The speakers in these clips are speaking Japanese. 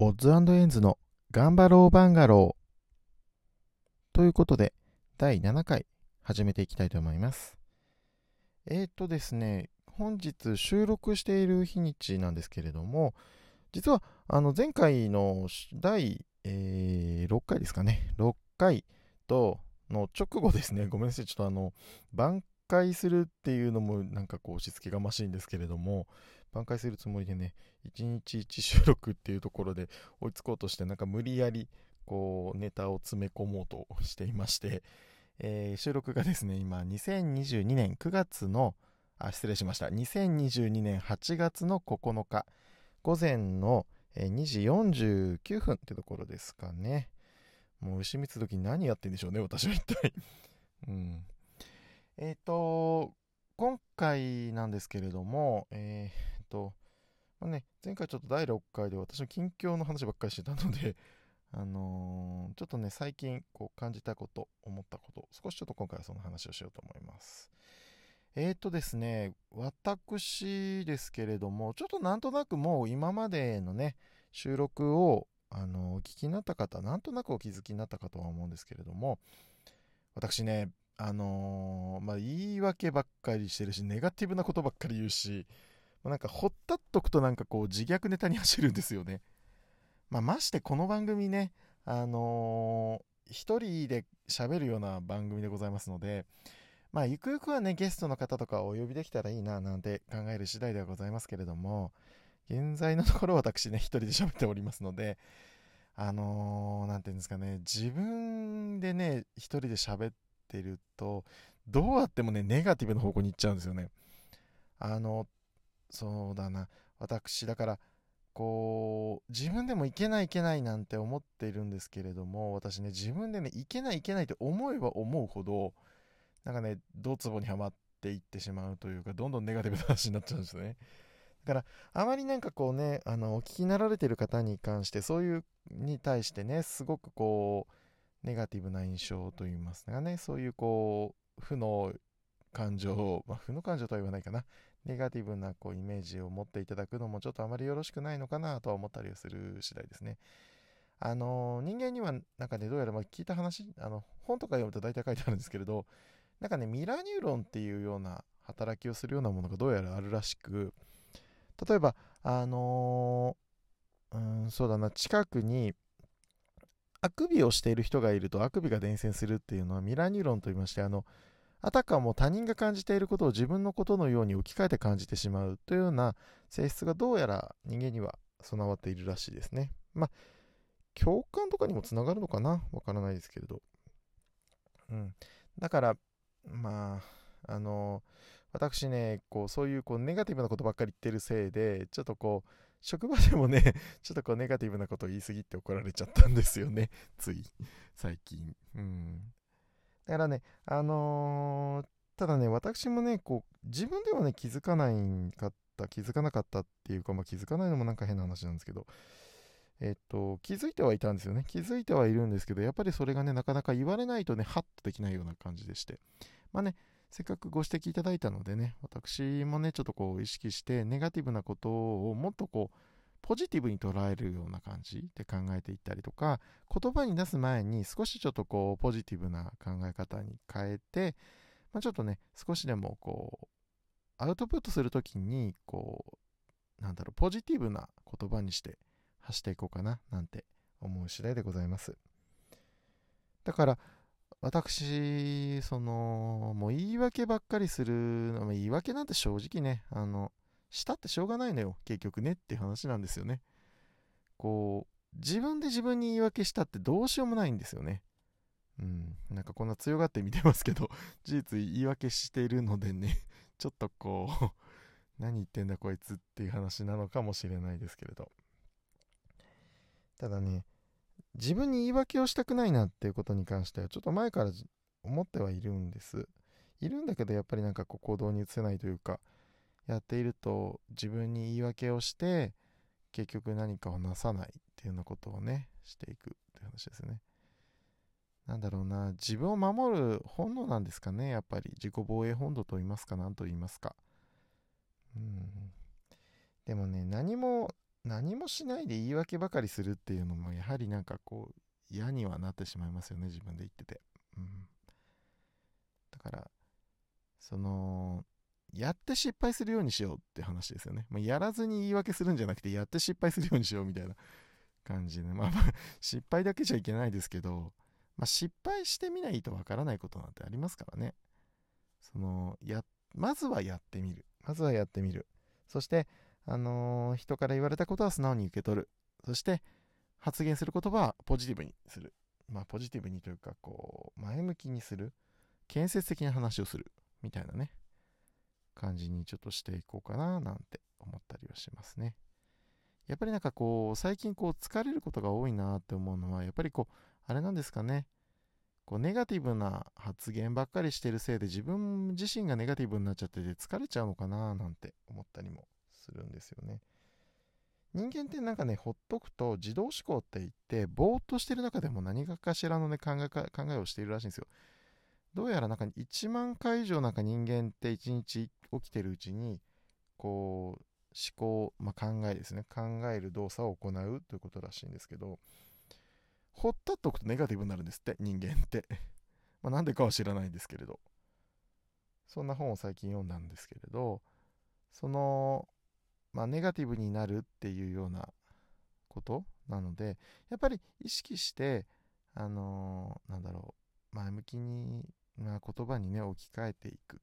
オッズエンズの頑張ろうバンガロー。ということで、第7回始めていきたいと思います。えーとですね、本日収録している日にちなんですけれども、実はあの前回の第、えー、6回ですかね、6回との直後ですね、ごめんなさい、ちょっとあの、挽回するっていうのもなんかこう押し付けがましいんですけれども、挽回するつもりでね、1日1収録っていうところで追いつこうとして、なんか無理やりこうネタを詰め込もうとしていまして、えー、収録がですね、今2022年9月の、あ、失礼しました。2022年8月の9日、午前の2時49分ってところですかね。もう牛蜜時何やってんでしょうね、私は一体。うん。えっ、ー、と、今回なんですけれども、えーと、まあね、前回ちょっと第6回で私の近況の話ばっかりしてたので、あのー、ちょっとね、最近こう感じたこと、思ったこと、少しちょっと今回はその話をしようと思います。えーとですね、私ですけれども、ちょっとなんとなくもう今までのね、収録を、あのー、お聞きになった方、なんとなくお気づきになったかとは思うんですけれども、私ね、あのー、まあ、言い訳ばっかりしてるし、ネガティブなことばっかり言うし、なんかほったっとくとなんかこう自虐ネタに走るんですよね。まあ、ましてこの番組ね、あのー、一人で喋るような番組でございますので、まあ、ゆくゆくはね、ゲストの方とかお呼びできたらいいな、なんて考える次第ではございますけれども、現在のところ私ね、一人で喋っておりますので、あのー、なんていうんですかね、自分でね、一人で喋ってると、どうあってもね、ネガティブな方向に行っちゃうんですよね。あの、そうだな私だからこう自分でもいけないいけないなんて思っているんですけれども私ね自分でねいけないいけないって思えば思うほどなんかねドツボにはまっていってしまうというかどんどんネガティブな話になっちゃうんですよねだからあまりなんかこうねあのお聞きになられてる方に関してそういうに対してねすごくこうネガティブな印象といいますかねそういうこう負の感情、まあ、負の感情とは言わないかな。ネガティブなこうイメージを持っていただくのもちょっとあまりよろしくないのかなとは思ったりする次第ですね。あの人間にはなんかねどうやらま聞いた話あの本とか読むと大体書いてあるんですけれどなんかねミラーニューロンっていうような働きをするようなものがどうやらあるらしく例えばあの、うんそうだな近くにあくびをしている人がいるとあくびが伝染するっていうのはミラーニューロンといいましてあのあたかも他人が感じていることを自分のことのように置き換えて感じてしまうというような性質がどうやら人間には備わっているらしいですね。まあ、共感とかにもつながるのかなわからないですけれど。うん。だから、まあ、あの、私ね、こう、そういうこうネガティブなことばっかり言ってるせいで、ちょっとこう、職場でもね、ちょっとこうネガティブなことを言い過ぎって怒られちゃったんですよね。つい、最近。うん。だからね、あのー、ただね、私もね、こう、自分ではね、気づかないかった、気づかなかったっていうか、まあ、気づかないのもなんか変な話なんですけど、えっと、気づいてはいたんですよね。気づいてはいるんですけど、やっぱりそれがね、なかなか言われないとね、ハッとできないような感じでして。まあね、せっかくご指摘いただいたのでね、私もね、ちょっとこう意識して、ネガティブなことをもっとこう、ポジティブに捉えるような感じで考えていったりとか言葉に出す前に少しちょっとこうポジティブな考え方に変えて、まあ、ちょっとね少しでもこうアウトプットするときにこうなんだろうポジティブな言葉にして発していこうかななんて思う次第でございます。だから私そのもう言い訳ばっかりするの言い訳なんて正直ねあのしたってしょうがないのよ、結局ねっていう話なんですよね。こう、自分で自分に言い訳したってどうしようもないんですよね。うん、なんかこんな強がって見てますけど、事実言い訳しているのでね、ちょっとこう 何言ってんだこいつっていう話なのかもしれないですけれど。ただね、自分に言い訳をしたくないなっていうことに関しては、ちょっと前から思ってはいるんです。いるんだけど、やっぱりなんかこう行動に移せないというか、やっていると自分に言い訳をして結局何かをなさないっていうようなことをねしていくっていう話ですね。なんだろうな自分を守る本能なんですかねやっぱり。自己防衛本能と言いますか何と言いますか。うん。でもね何も何もしないで言い訳ばかりするっていうのもやはりなんかこう嫌にはなってしまいますよね自分で言ってて、うん、だからそのやって失敗するようにしようって話ですよね、まあ、やらずに言い訳するんじゃなくてやって失敗するようにしようみたいな 感じでまあまあ失敗だけじゃいけないですけど、まあ、失敗してみないとわからないことなんてありますからねそのやまずはやってみるまずはやってみるそしてあのー、人から言われたことは素直に受け取る。そして、発言する言葉はポジティブにする。まあ、ポジティブにというか、こう、前向きにする。建設的な話をする。みたいなね、感じにちょっとしていこうかな、なんて思ったりはしますね。やっぱりなんかこう、最近こう、疲れることが多いなって思うのは、やっぱりこう、あれなんですかね。こう、ネガティブな発言ばっかりしてるせいで、自分自身がネガティブになっちゃってて疲れちゃうのかな、なんて思ったりもするんですよね。人間ってなんかね、ほっとくと自動思考って言って、ぼーっとしてる中でも何かしらのね、考え考えをしているらしいんですよ。どうやらなんか1万回以上なんか人間って1日起きてるうちに、こう、思考、まあ、考えですね。考える動作を行うということらしいんですけど、ほったっとくとネガティブになるんですって、人間って。ま、なんでかは知らないんですけれど。そんな本を最近読んだんですけれど、その、まあ、ネガティブになるっていうようなことなので、やっぱり意識して、あのー、なんだろう、前向きに、まあ、言葉にね、置き換えていくっ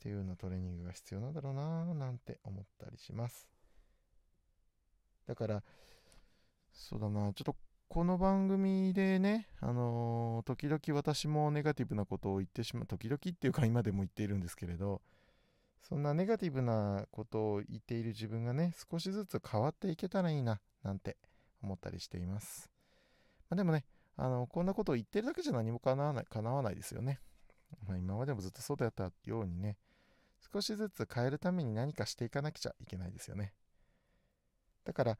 ていうようなトレーニングが必要なんだろうななんて思ったりします。だから、そうだな、ちょっとこの番組でね、あのー、時々私もネガティブなことを言ってしまう、時々っていうか今でも言っているんですけれど、そんなネガティブなことを言っている自分がね、少しずつ変わっていけたらいいな、なんて思ったりしています。まあ、でもね、あの、こんなことを言ってるだけじゃ何も叶わない、叶わないですよね。まあ、今までもずっとそうだったようにね、少しずつ変えるために何かしていかなくちゃいけないですよね。だから、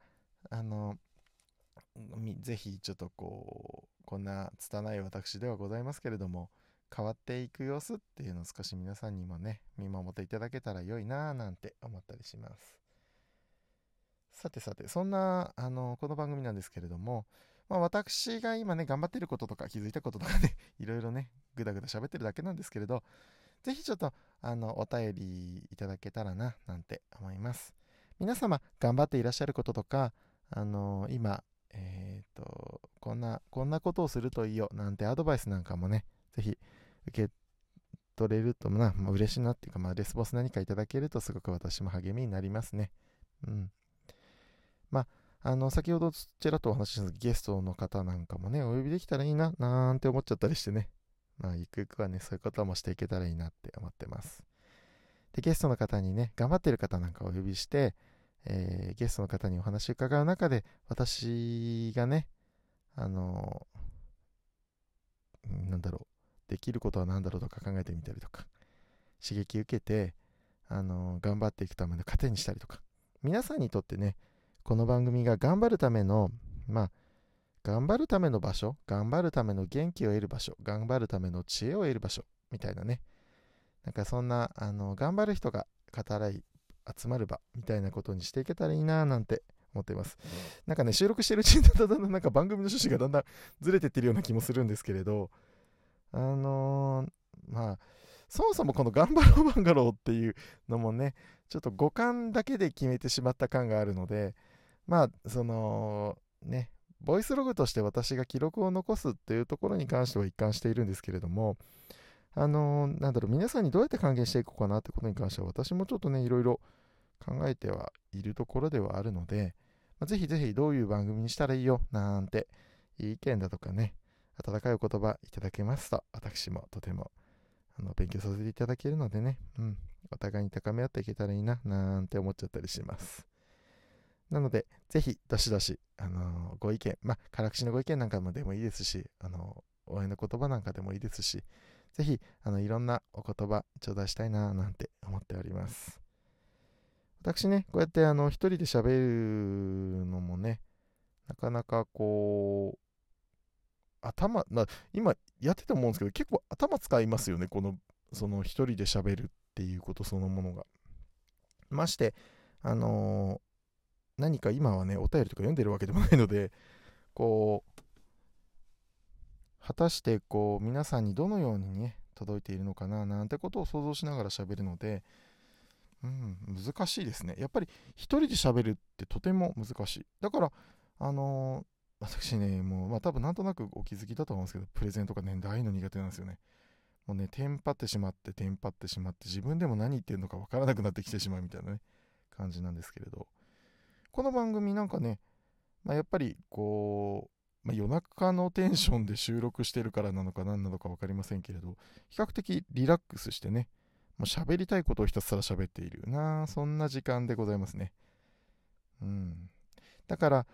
あの、ぜひちょっとこう、こんな拙い私ではございますけれども、変わっていく様子っていうのを少し皆さんにもね、見守っていただけたら良いなぁなんて思ったりします。さてさて、そんな、あの、この番組なんですけれども、まあ私が今ね、頑張ってることとか気づいたこととかね、いろいろね、ぐだぐだ喋ってるだけなんですけれど、ぜひちょっと、あの、お便りいただけたらな、なんて思います。皆様、頑張っていらっしゃることとか、あの、今、えっ、ー、と、こんな、こんなことをするといいよ、なんてアドバイスなんかもね、ぜひ受け取れるとな、まあ、嬉しいなっていうか、まあ、レスポンス何かいただけるとすごく私も励みになりますね。うん。まあ、あの、先ほどちらっとお話ししたゲストの方なんかもね、お呼びできたらいいな、なんて思っちゃったりしてね。まあ、ゆくゆくはね、そういうこともしていけたらいいなって思ってます。で、ゲストの方にね、頑張ってる方なんかお呼びして、えー、ゲストの方にお話伺う中で、私がね、あのなんだろう、できることは何だろうとか考えてみたりとか、刺激受けて、あの頑張っていくための糧にしたりとか、皆さんにとってね、この番組が頑張るための、まあ、頑張るための場所、頑張るための元気を得る場所、頑張るための知恵を得る場所、みたいなね。なんかそんな、あの、頑張る人が語らい、集まる場、みたいなことにしていけたらいいななんて思っています。なんかね、収録してるうちにだんだんなんか番組の趣旨がだんだんずれてってるような気もするんですけれど、あのー、まあ、そもそもこの頑張ろうバンガローっていうのもね、ちょっと五感だけで決めてしまった感があるので、まあ、その、ね、ボイスログとして私が記録を残すっていうところに関しては一貫しているんですけれども、あのー、なんだろう、皆さんにどうやって還元していこうかなってことに関しては、私もちょっとね、いろいろ考えてはいるところではあるので、まあ、ぜひぜひどういう番組にしたらいいよ、なんて、いい意見だとかね、温かいお言葉いただけますと、私もとてもあの勉強させていただけるのでね、うん、お互いに高め合っていけたらいいな、なんて思っちゃったりします。なので、ぜひ、どしどし、あのー、ご意見、まあ、辛口のご意見なんかもでもいいですし、あのー、応援の言葉なんかでもいいですし、ぜひ、あの、いろんなお言葉、頂戴したいな、なんて思っております。私ね、こうやって、あの、一人で喋るのもね、なかなかこう、頭な今やってて思うんですけど結構頭使いますよねこのその一人で喋るっていうことそのものがましてあの何か今はね、お便りとか読んでるわけでもないので、こう、果たしてこう、皆さんにどのようにね、届いているのかな、なんてことを想像しながら喋るので、うん、難しいですね。やっぱり一人で喋るってとても難しい。だから、あのー、私ね、もう、まあ多分なんとなくお気づきだと思うんですけど、プレゼントがね、大の苦手なんですよね。もうね、テンパってしまって、テンパってしまって、自分でも何言ってるのかわからなくなってきてしまうみたいなね、感じなんですけれど。この番組なんかね、まあ、やっぱりこう、まあ、夜中のテンションで収録してるからなのか何なのか分かりませんけれど、比較的リラックスしてね、もう喋りたいことをひたすら喋っているな、そんな時間でございますね。うん。だから、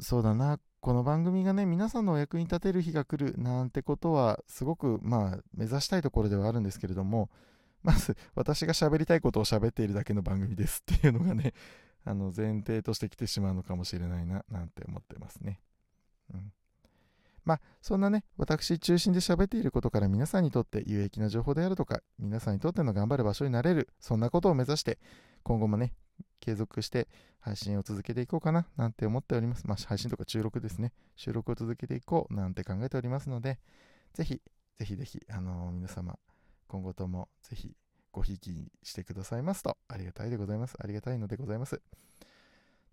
そうだな、この番組がね、皆さんのお役に立てる日が来るなんてことは、すごく、まあ、目指したいところではあるんですけれども、まず、私が喋りたいことを喋っているだけの番組ですっていうのがね、あの前提としてきてしまうのかもしれないな、なんて思ってますね。うん。まあ、そんなね、私中心で喋っていることから皆さんにとって有益な情報であるとか、皆さんにとっての頑張る場所になれる、そんなことを目指して、今後もね、継続して配信を続けていこうかな、なんて思っております。まあ、配信とか収録ですね。収録を続けていこう、なんて考えておりますので、ぜひ、ぜひぜひ、あのー、皆様、今後ともぜひごひいきしてくださいますとありがたいでございます。ありがたいのでございます。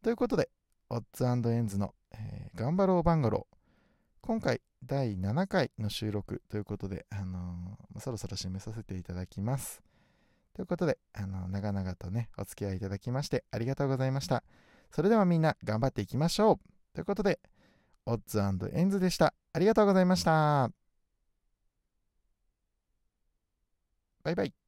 ということで、オッズエンズの、えー、頑張ろうバンガロー。今回第7回の収録ということで、あのー、そろそろ締めさせていただきます。ということで、あの、長々とね、お付き合いいただきましてありがとうございました。それではみんな頑張っていきましょう。ということで、オッズエンズでした。ありがとうございました。バイバイ。